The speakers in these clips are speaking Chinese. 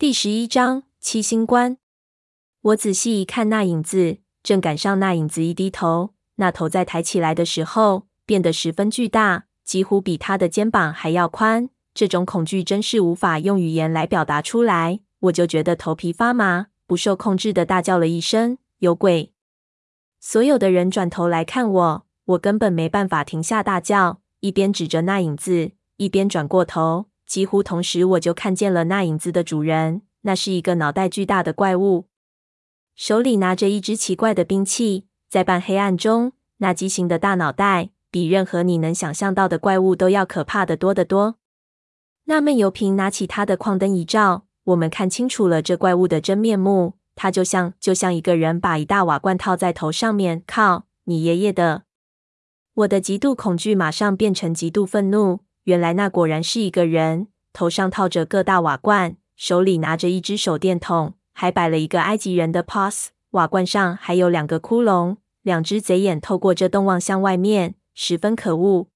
第十一章七星关。我仔细一看，那影子正赶上那影子一低头，那头在抬起来的时候变得十分巨大，几乎比他的肩膀还要宽。这种恐惧真是无法用语言来表达出来。我就觉得头皮发麻，不受控制的大叫了一声：“有鬼！”所有的人转头来看我，我根本没办法停下大叫，一边指着那影子，一边转过头。几乎同时，我就看见了那影子的主人。那是一个脑袋巨大的怪物，手里拿着一只奇怪的兵器。在半黑暗中，那畸形的大脑袋比任何你能想象到的怪物都要可怕得多得多。那闷油瓶拿起他的矿灯一照，我们看清楚了这怪物的真面目。他就像就像一个人把一大瓦罐套在头上面。靠，你爷爷的！我的极度恐惧马上变成极度愤怒。原来那果然是一个人，头上套着个大瓦罐，手里拿着一只手电筒，还摆了一个埃及人的 pose。瓦罐上还有两个窟窿，两只贼眼透过这洞望向外面，十分可恶。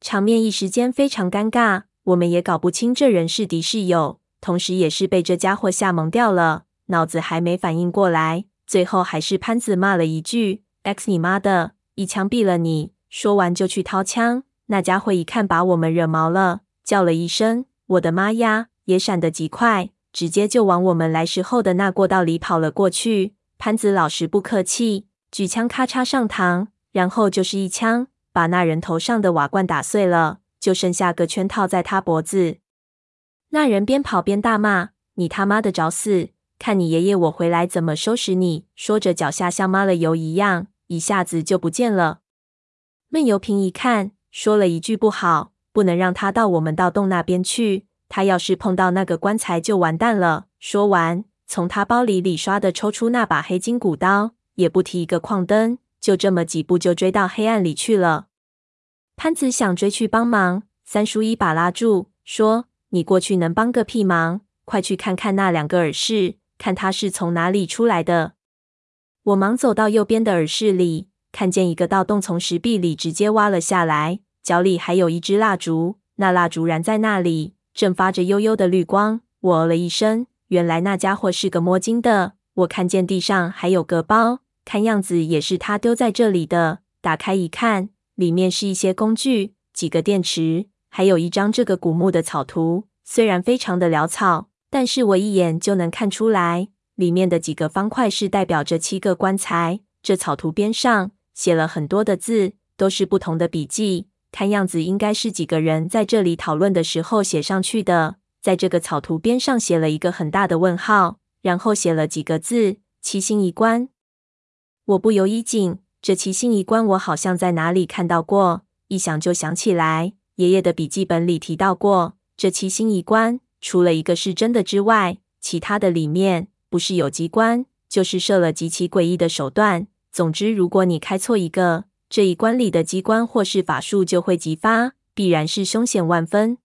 场面一时间非常尴尬，我们也搞不清这人是敌是友，同时也是被这家伙吓懵掉了，脑子还没反应过来。最后还是潘子骂了一句：“X 你妈的，一枪毙了你！”说完就去掏枪。那家伙一看把我们惹毛了，叫了一声：“我的妈呀！”也闪得极快，直接就往我们来时候的那过道里跑了过去。潘子老实不客气，举枪咔嚓上膛，然后就是一枪把那人头上的瓦罐打碎了，就剩下个圈套在他脖子。那人边跑边大骂：“你他妈的找死！看你爷爷我回来怎么收拾你！”说着脚下像抹了油一样，一下子就不见了。闷油瓶一看。说了一句不好，不能让他到我们盗洞那边去。他要是碰到那个棺材，就完蛋了。说完，从他包里里刷的抽出那把黑金骨刀，也不提一个矿灯，就这么几步就追到黑暗里去了。潘子想追去帮忙，三叔一把拉住，说：“你过去能帮个屁忙？快去看看那两个耳室，看他是从哪里出来的。”我忙走到右边的耳室里。看见一个盗洞从石壁里直接挖了下来，脚里还有一支蜡烛，那蜡烛燃在那里，正发着幽幽的绿光。我哦了一声，原来那家伙是个摸金的。我看见地上还有个包，看样子也是他丢在这里的。打开一看，里面是一些工具、几个电池，还有一张这个古墓的草图。虽然非常的潦草，但是我一眼就能看出来，里面的几个方块是代表着七个棺材。这草图边上。写了很多的字，都是不同的笔记，看样子应该是几个人在这里讨论的时候写上去的。在这个草图边上写了一个很大的问号，然后写了几个字“七星一关”。我不由一紧，这七星一关我好像在哪里看到过，一想就想起来，爷爷的笔记本里提到过，这七星一关除了一个是真的之外，其他的里面不是有机关，就是设了极其诡异的手段。总之，如果你开错一个，这一关里的机关或是法术就会激发，必然是凶险万分。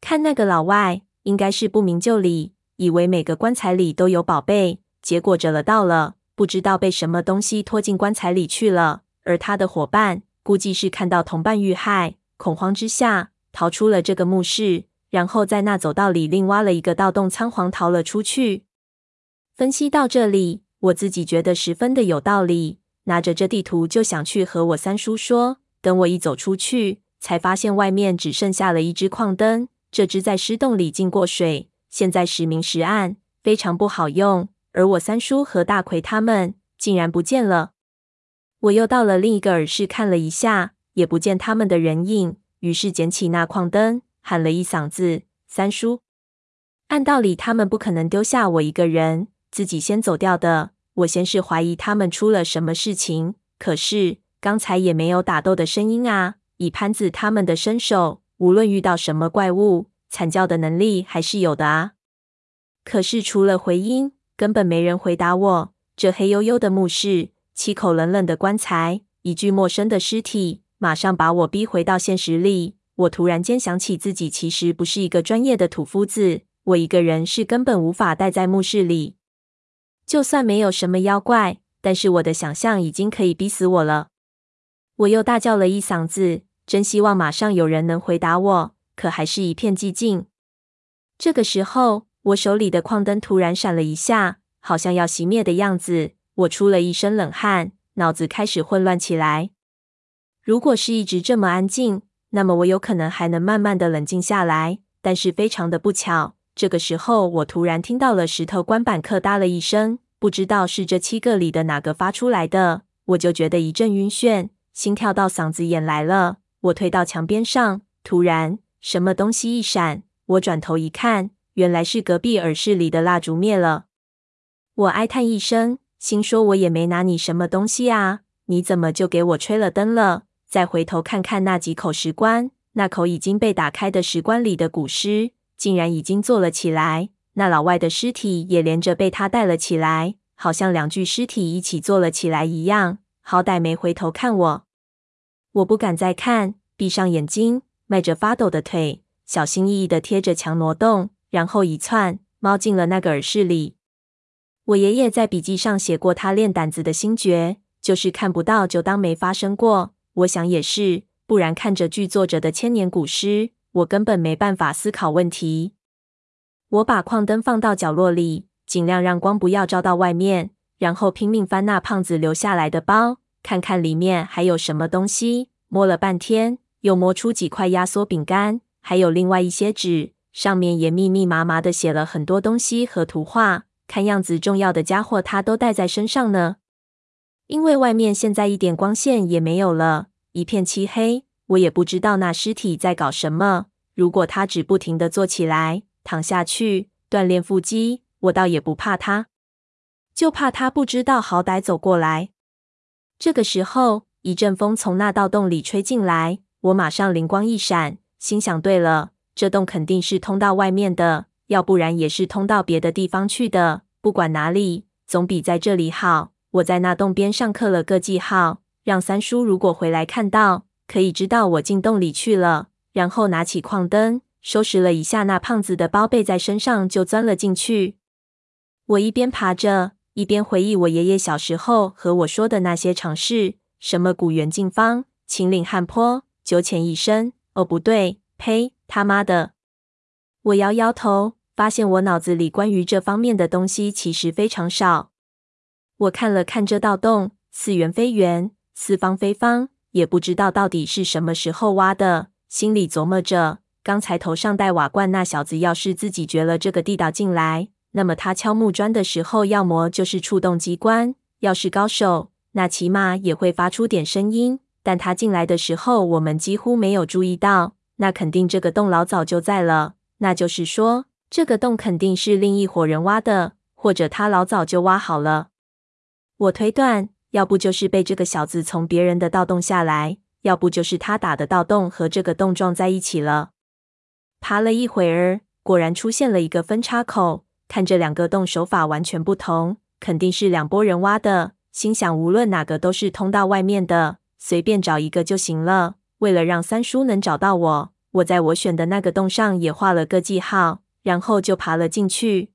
看那个老外，应该是不明就里，以为每个棺材里都有宝贝，结果着了道了，不知道被什么东西拖进棺材里去了。而他的伙伴估计是看到同伴遇害，恐慌之下逃出了这个墓室，然后在那走道里另挖了一个盗洞，仓皇逃了出去。分析到这里。我自己觉得十分的有道理，拿着这地图就想去和我三叔说。等我一走出去，才发现外面只剩下了一只矿灯，这只在尸洞里进过水，现在时明时暗，非常不好用。而我三叔和大奎他们竟然不见了。我又到了另一个耳室看了一下，也不见他们的人影，于是捡起那矿灯，喊了一嗓子：“三叔！”按道理，他们不可能丢下我一个人。自己先走掉的，我先是怀疑他们出了什么事情。可是刚才也没有打斗的声音啊！以潘子他们的身手，无论遇到什么怪物，惨叫的能力还是有的啊。可是除了回音，根本没人回答我。这黑黝黝的墓室，七口冷冷的棺材，一具陌生的尸体，马上把我逼回到现实里。我突然间想起自己其实不是一个专业的土夫子，我一个人是根本无法待在墓室里。就算没有什么妖怪，但是我的想象已经可以逼死我了。我又大叫了一嗓子，真希望马上有人能回答我，可还是一片寂静。这个时候，我手里的矿灯突然闪了一下，好像要熄灭的样子。我出了一身冷汗，脑子开始混乱起来。如果是一直这么安静，那么我有可能还能慢慢的冷静下来。但是非常的不巧，这个时候我突然听到了石头棺板咔嗒了一声，不知道是这七个里的哪个发出来的，我就觉得一阵晕眩，心跳到嗓子眼来了。我退到墙边上，突然什么东西一闪，我转头一看，原来是隔壁耳室里的蜡烛灭了。我哀叹一声，心说我也没拿你什么东西啊，你怎么就给我吹了灯了？再回头看看那几口石棺。那口已经被打开的石棺里的古尸，竟然已经坐了起来。那老外的尸体也连着被他带了起来，好像两具尸体一起坐了起来一样。好歹没回头看我，我不敢再看，闭上眼睛，迈着发抖的腿，小心翼翼地贴着墙挪动，然后一窜，猫进了那个耳室里。我爷爷在笔记上写过，他练胆子的心诀，就是看不到就当没发生过。我想也是。不然看着剧作者的千年古尸，我根本没办法思考问题。我把矿灯放到角落里，尽量让光不要照到外面，然后拼命翻那胖子留下来的包，看看里面还有什么东西。摸了半天，又摸出几块压缩饼干，还有另外一些纸，上面也密密麻麻的写了很多东西和图画。看样子重要的家伙他都带在身上呢。因为外面现在一点光线也没有了。一片漆黑，我也不知道那尸体在搞什么。如果他只不停地坐起来、躺下去锻炼腹肌，我倒也不怕他，就怕他不知道好歹走过来。这个时候，一阵风从那道洞里吹进来，我马上灵光一闪，心想：对了，这洞肯定是通到外面的，要不然也是通到别的地方去的。不管哪里，总比在这里好。我在那洞边上刻了个记号。让三叔如果回来看到，可以知道我进洞里去了。然后拿起矿灯，收拾了一下那胖子的包背在身上，就钻了进去。我一边爬着，一边回忆我爷爷小时候和我说的那些常识：什么古元净方、秦岭汉坡、九浅一深。哦，不对，呸！他妈的！我摇摇头，发现我脑子里关于这方面的东西其实非常少。我看了看这道洞，似圆非圆。四方非方，也不知道到底是什么时候挖的。心里琢磨着，刚才头上戴瓦冠那小子，要是自己掘了这个地道进来，那么他敲木砖的时候，要么就是触动机关；要是高手，那起码也会发出点声音。但他进来的时候，我们几乎没有注意到，那肯定这个洞老早就在了。那就是说，这个洞肯定是另一伙人挖的，或者他老早就挖好了。我推断。要不就是被这个小子从别人的盗洞下来，要不就是他打的盗洞和这个洞撞在一起了。爬了一会儿，果然出现了一个分叉口。看这两个洞手法完全不同，肯定是两拨人挖的。心想无论哪个都是通到外面的，随便找一个就行了。为了让三叔能找到我，我在我选的那个洞上也画了个记号，然后就爬了进去。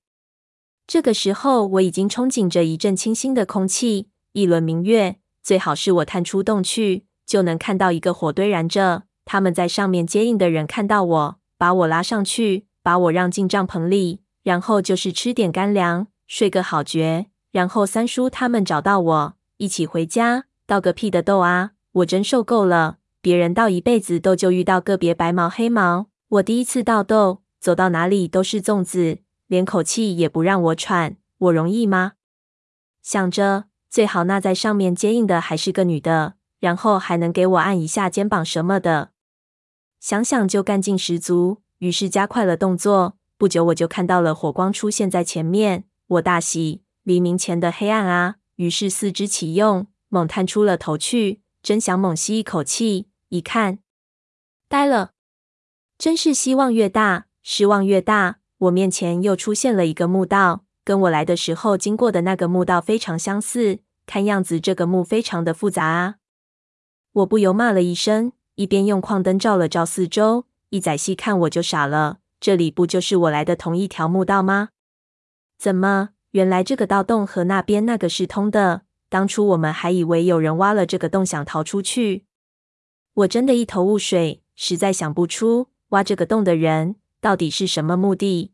这个时候我已经憧憬着一阵清新的空气。一轮明月，最好是我探出洞去，就能看到一个火堆燃着。他们在上面接应的人看到我，把我拉上去，把我让进帐篷里，然后就是吃点干粮，睡个好觉。然后三叔他们找到我，一起回家。盗个屁的窦啊！我真受够了，别人盗一辈子窦就遇到个别白毛黑毛，我第一次盗窦，走到哪里都是粽子，连口气也不让我喘，我容易吗？想着。最好那在上面接应的还是个女的，然后还能给我按一下肩膀什么的。想想就干劲十足，于是加快了动作。不久我就看到了火光出现在前面，我大喜，黎明前的黑暗啊！于是四肢启用，猛探出了头去，真想猛吸一口气。一看，呆了，真是希望越大，失望越大。我面前又出现了一个墓道。跟我来的时候经过的那个墓道非常相似，看样子这个墓非常的复杂啊！我不由骂了一声，一边用矿灯照了照四周，一仔细看我就傻了，这里不就是我来的同一条墓道吗？怎么，原来这个盗洞和那边那个是通的？当初我们还以为有人挖了这个洞想逃出去，我真的一头雾水，实在想不出挖这个洞的人到底是什么目的。